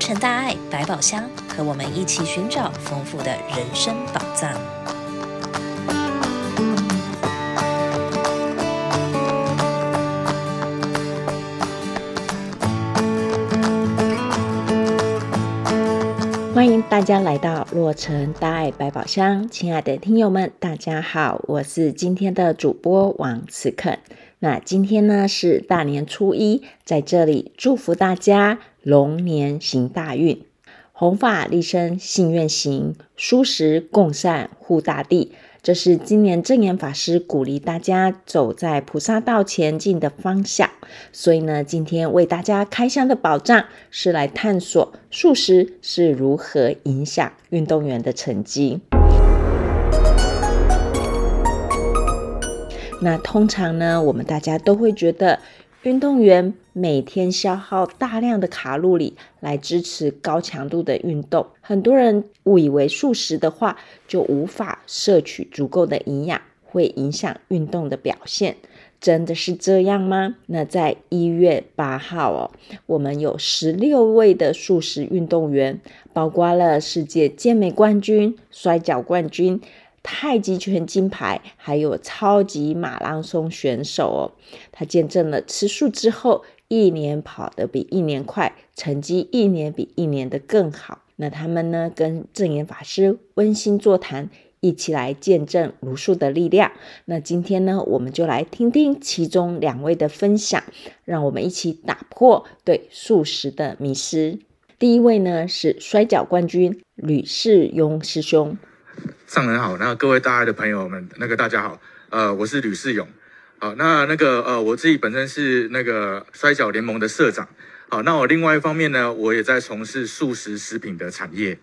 成大爱百宝箱，和我们一起寻找丰富的人生宝藏。欢迎大家来到洛城大爱百宝箱，亲爱的听友们，大家好，我是今天的主播王慈肯。那今天呢是大年初一，在这里祝福大家龙年行大运，弘法利生信愿行，蔬食共善护大地。这是今年证严法师鼓励大家走在菩萨道前进的方向。所以呢，今天为大家开箱的宝藏是来探索素食是如何影响运动员的成绩。那通常呢，我们大家都会觉得，运动员每天消耗大量的卡路里来支持高强度的运动，很多人误以为素食的话就无法摄取足够的营养，会影响运动的表现。真的是这样吗？那在一月八号哦，我们有十六位的素食运动员，包括了世界健美冠军、摔跤冠军。太极拳金牌，还有超级马拉松选手哦，他见证了吃素之后，一年跑得比一年快，成绩一年比一年的更好。那他们呢，跟证严法师温馨座谈，一起来见证茹素的力量。那今天呢，我们就来听听其中两位的分享，让我们一起打破对素食的迷思。第一位呢，是摔跤冠军吕世庸师兄。上人好，那各位大爱的朋友们，那个大家好，呃，我是吕世勇，好，那那个呃，我自己本身是那个摔角联盟的社长，好，那我另外一方面呢，我也在从事素食食品的产业，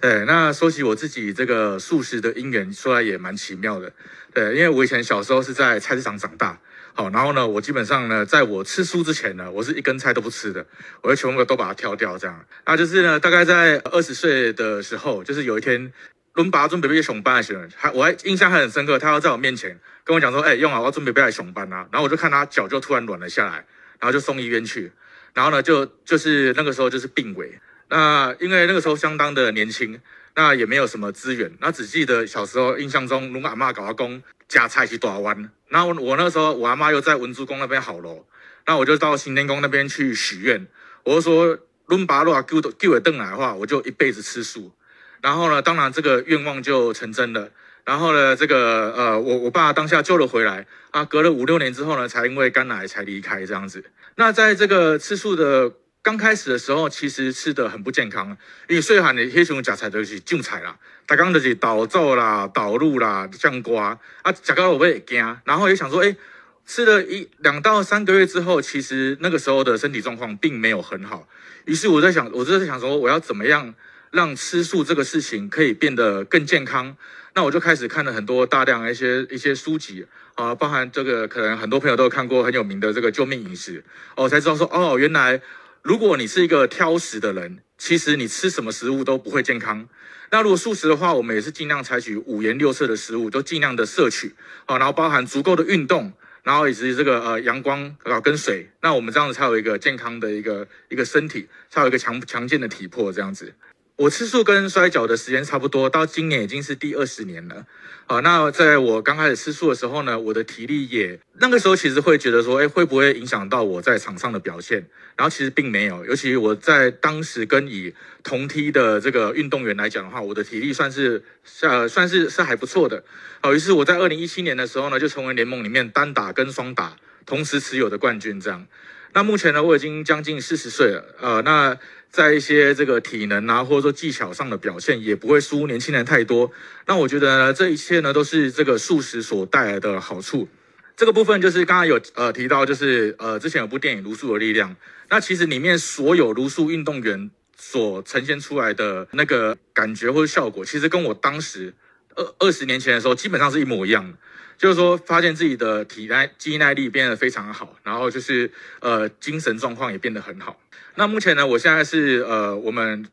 对，那说起我自己这个素食的因缘，说来也蛮奇妙的，对，因为我以前小时候是在菜市场长大，好，然后呢，我基本上呢，在我吃素之前呢，我是一根菜都不吃的，我就全部都把它挑掉，这样，那就是呢，大概在二十岁的时候，就是有一天。伦拔准备被熊班的时候，还我还印象还很深刻。他要在我面前跟我讲说：“哎、用啊，我要准备被来熊班啊。”然后我就看他脚就突然软了下来，然后就送医院去。然后呢，就就是那个时候就是病危。那因为那个时候相当的年轻，那也没有什么资源。那只记得小时候印象中，龙阿妈搞阿公夹菜去大湾。然后我那个时候我阿妈又在文殊宫那边好喽。那我就到新天宫那边去许愿，我就说伦拔若给我给我邓来的话，我就一辈子吃素。然后呢，当然这个愿望就成真了。然后呢，这个呃，我我爸当下救了回来啊，隔了五六年之后呢，才因为肝癌才离开这样子。那在这个吃素的刚开始的时候，其实吃的很不健康，因为岁寒的黑熊夹菜都是种菜啦，大刚就是倒灶啦、倒入啦、酱瓜啊，夹到我会惊。然后也想说，哎，吃了一两到三个月之后，其实那个时候的身体状况并没有很好。于是我在想，我就在想说，我要怎么样？让吃素这个事情可以变得更健康，那我就开始看了很多大量的一些一些书籍啊，包含这个可能很多朋友都看过很有名的这个救命饮食哦，才知道说哦，原来如果你是一个挑食的人，其实你吃什么食物都不会健康。那如果素食的话，我们也是尽量采取五颜六色的食物，都尽量的摄取啊，然后包含足够的运动，然后以及这个呃阳光啊跟水，那我们这样子才有一个健康的一个一个身体，才有一个强强健的体魄这样子。我吃素跟摔跤的时间差不多，到今年已经是第二十年了。好，那在我刚开始吃素的时候呢，我的体力也那个时候其实会觉得说，哎，会不会影响到我在场上的表现？然后其实并没有，尤其我在当时跟以同梯的这个运动员来讲的话，我的体力算是呃算是是还不错的。好，于是我在二零一七年的时候呢，就成为联盟里面单打跟双打同时持有的冠军。这样，那目前呢，我已经将近四十岁了。呃，那。在一些这个体能啊，或者说技巧上的表现，也不会输年轻人太多。那我觉得呢，这一切呢，都是这个素食所带来的好处。这个部分就是刚刚有呃提到，就是呃之前有部电影《卢素的力量》，那其实里面所有卢素运动员所呈现出来的那个感觉或者效果，其实跟我当时二二十年前的时候基本上是一模一样的。就是说，发现自己的体耐、肌耐力变得非常好，然后就是呃精神状况也变得很好。那目前呢，我现在是呃，我们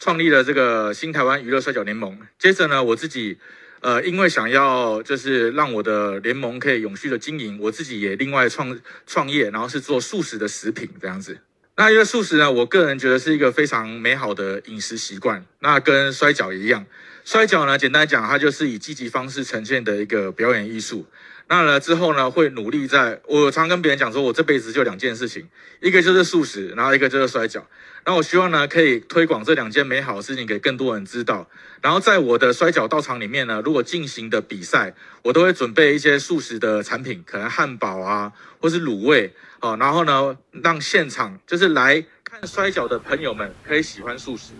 创立了这个新台湾娱乐摔角联盟。接着呢，我自己呃，因为想要就是让我的联盟可以永续的经营，我自己也另外创创业，然后是做素食的食品这样子。那因为素食呢，我个人觉得是一个非常美好的饮食习惯。那跟摔角一样，摔跤呢，简单讲，它就是以积极方式呈现的一个表演艺术。那呢之后呢，会努力在。我常跟别人讲说，我这辈子就两件事情，一个就是素食，然后一个就是摔跤。那我希望呢，可以推广这两件美好的事情给更多人知道。然后在我的摔跤道场里面呢，如果进行的比赛，我都会准备一些素食的产品，可能汉堡啊，或是卤味哦。然后呢，让现场就是来看摔跤的朋友们可以喜欢素食，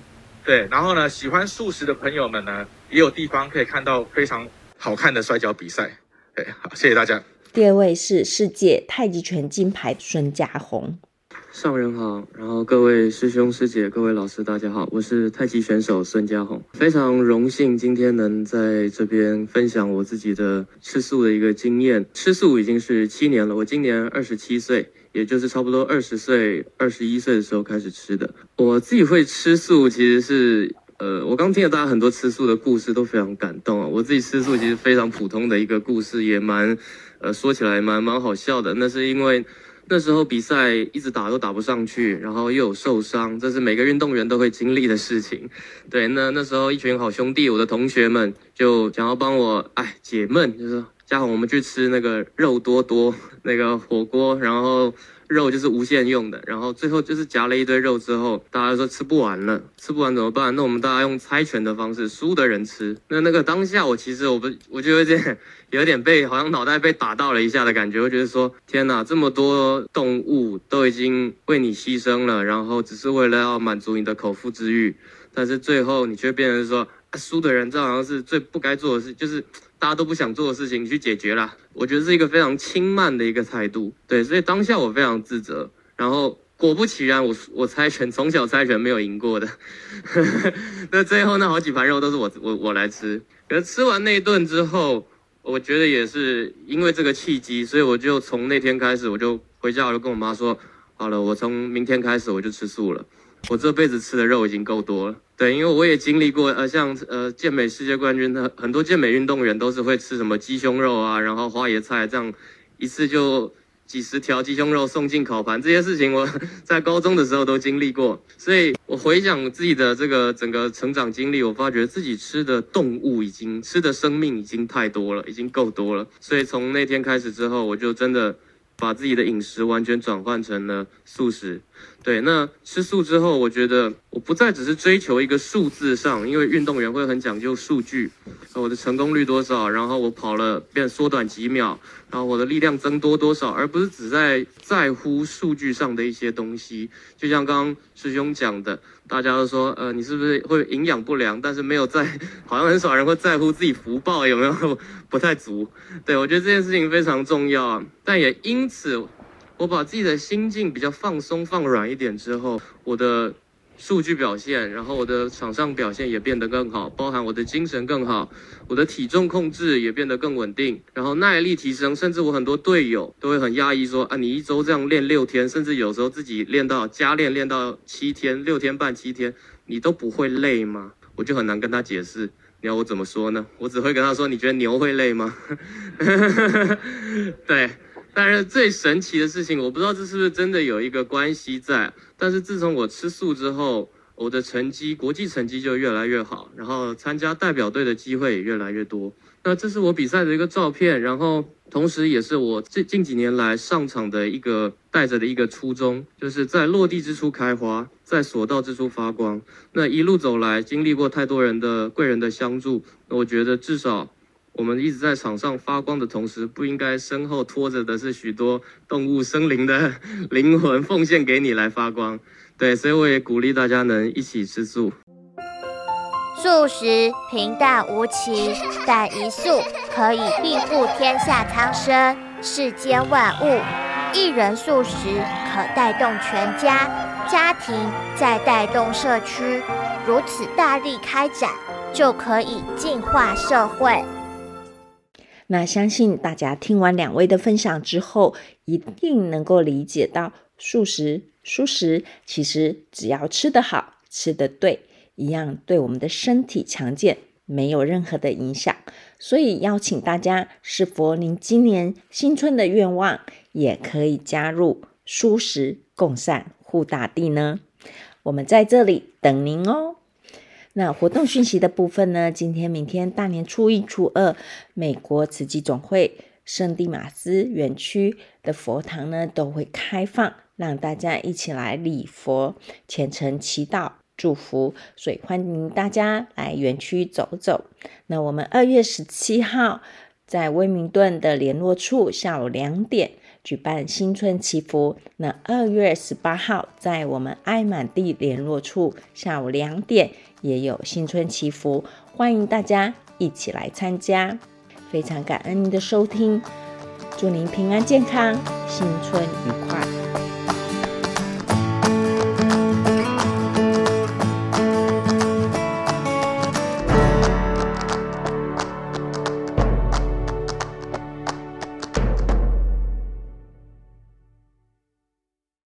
对。然后呢，喜欢素食的朋友们呢，也有地方可以看到非常好看的摔跤比赛。好，谢谢大家。第二位是世界太极拳金牌孙家宏。上人好，然后各位师兄师姐、各位老师，大家好，我是太极选手孙家宏，非常荣幸今天能在这边分享我自己的吃素的一个经验。吃素已经是七年了，我今年二十七岁，也就是差不多二十岁、二十一岁的时候开始吃的。我自己会吃素，其实是。呃，我刚听了大家很多吃素的故事，都非常感动啊。我自己吃素其实非常普通的一个故事，也蛮，呃，说起来蛮蛮好笑的。那是因为那时候比赛一直打都打不上去，然后又有受伤，这是每个运动员都会经历的事情。对，那那时候一群好兄弟，我的同学们就想要帮我哎解闷，就是说家宏，我们去吃那个肉多多那个火锅，然后。肉就是无限用的，然后最后就是夹了一堆肉之后，大家说吃不完了，吃不完怎么办？那我们大家用猜拳的方式，输的人吃。那那个当下，我其实我不，我就有点有点被好像脑袋被打到了一下的感觉，我觉得说天哪，这么多动物都已经为你牺牲了，然后只是为了要满足你的口腹之欲，但是最后你却变成说。输的人，这好像是最不该做的事，就是大家都不想做的事情，去解决啦。我觉得是一个非常轻慢的一个态度，对，所以当下我非常自责。然后果不其然，我我猜拳，从小猜拳没有赢过的，那最后那好几盘肉都是我我我来吃。可是吃完那一顿之后，我觉得也是因为这个契机，所以我就从那天开始，我就回家，我就跟我妈说，好了，我从明天开始我就吃素了。我这辈子吃的肉已经够多了，对，因为我也经历过，呃，像呃健美世界冠军的很多健美运动员都是会吃什么鸡胸肉啊，然后花椰菜这样，一次就几十条鸡胸肉送进烤盘，这些事情我 在高中的时候都经历过，所以我回想自己的这个整个成长经历，我发觉自己吃的动物已经吃的生命已经太多了，已经够多了，所以从那天开始之后，我就真的把自己的饮食完全转换成了素食。对，那吃素之后，我觉得我不再只是追求一个数字上，因为运动员会很讲究数据，我的成功率多少，然后我跑了变缩短几秒，然后我的力量增多多少，而不是只在在乎数据上的一些东西。就像刚刚师兄讲的，大家都说，呃，你是不是会营养不良？但是没有在，好像很少人会在乎自己福报有没有 不太足。对，我觉得这件事情非常重要啊，但也因此。我把自己的心境比较放松、放软一点之后，我的数据表现，然后我的场上表现也变得更好，包含我的精神更好，我的体重控制也变得更稳定，然后耐力提升，甚至我很多队友都会很讶异说啊，你一周这样练六天，甚至有时候自己练到加练练到七天、六天半、七天，你都不会累吗？我就很难跟他解释，你要我怎么说呢？我只会跟他说，你觉得牛会累吗？对。但是最神奇的事情，我不知道这是不是真的有一个关系在。但是自从我吃素之后，我的成绩，国际成绩就越来越好，然后参加代表队的机会也越来越多。那这是我比赛的一个照片，然后同时也是我近近几年来上场的一个带着的一个初衷，就是在落地之处开花，在所到之处发光。那一路走来，经历过太多人的贵人的相助，那我觉得至少。我们一直在场上发光的同时，不应该身后拖着的是许多动物生灵的 灵魂，奉献给你来发光。对，所以我也鼓励大家能一起吃素。素食平淡无奇，但一素可以庇护天下苍生、世间万物。一人素食可带动全家、家庭，再带动社区，如此大力开展，就可以净化社会。那相信大家听完两位的分享之后，一定能够理解到素食、蔬食其实只要吃得好、吃得对，一样对我们的身体强健没有任何的影响。所以邀请大家，是否您今年新春的愿望也可以加入蔬食共善护大地呢？我们在这里等您哦。那活动讯息的部分呢？今天、明天大年初一、初二，美国慈济总会圣地马斯园区的佛堂呢都会开放，让大家一起来礼佛、虔诚祈祷、祝福，所以欢迎大家来园区走走。那我们二月十七号在威明顿的联络处下午两点举办新春祈福。那二月十八号在我们爱满地联络处下午两点。也有新春祈福，欢迎大家一起来参加。非常感恩您的收听，祝您平安健康，新春愉快。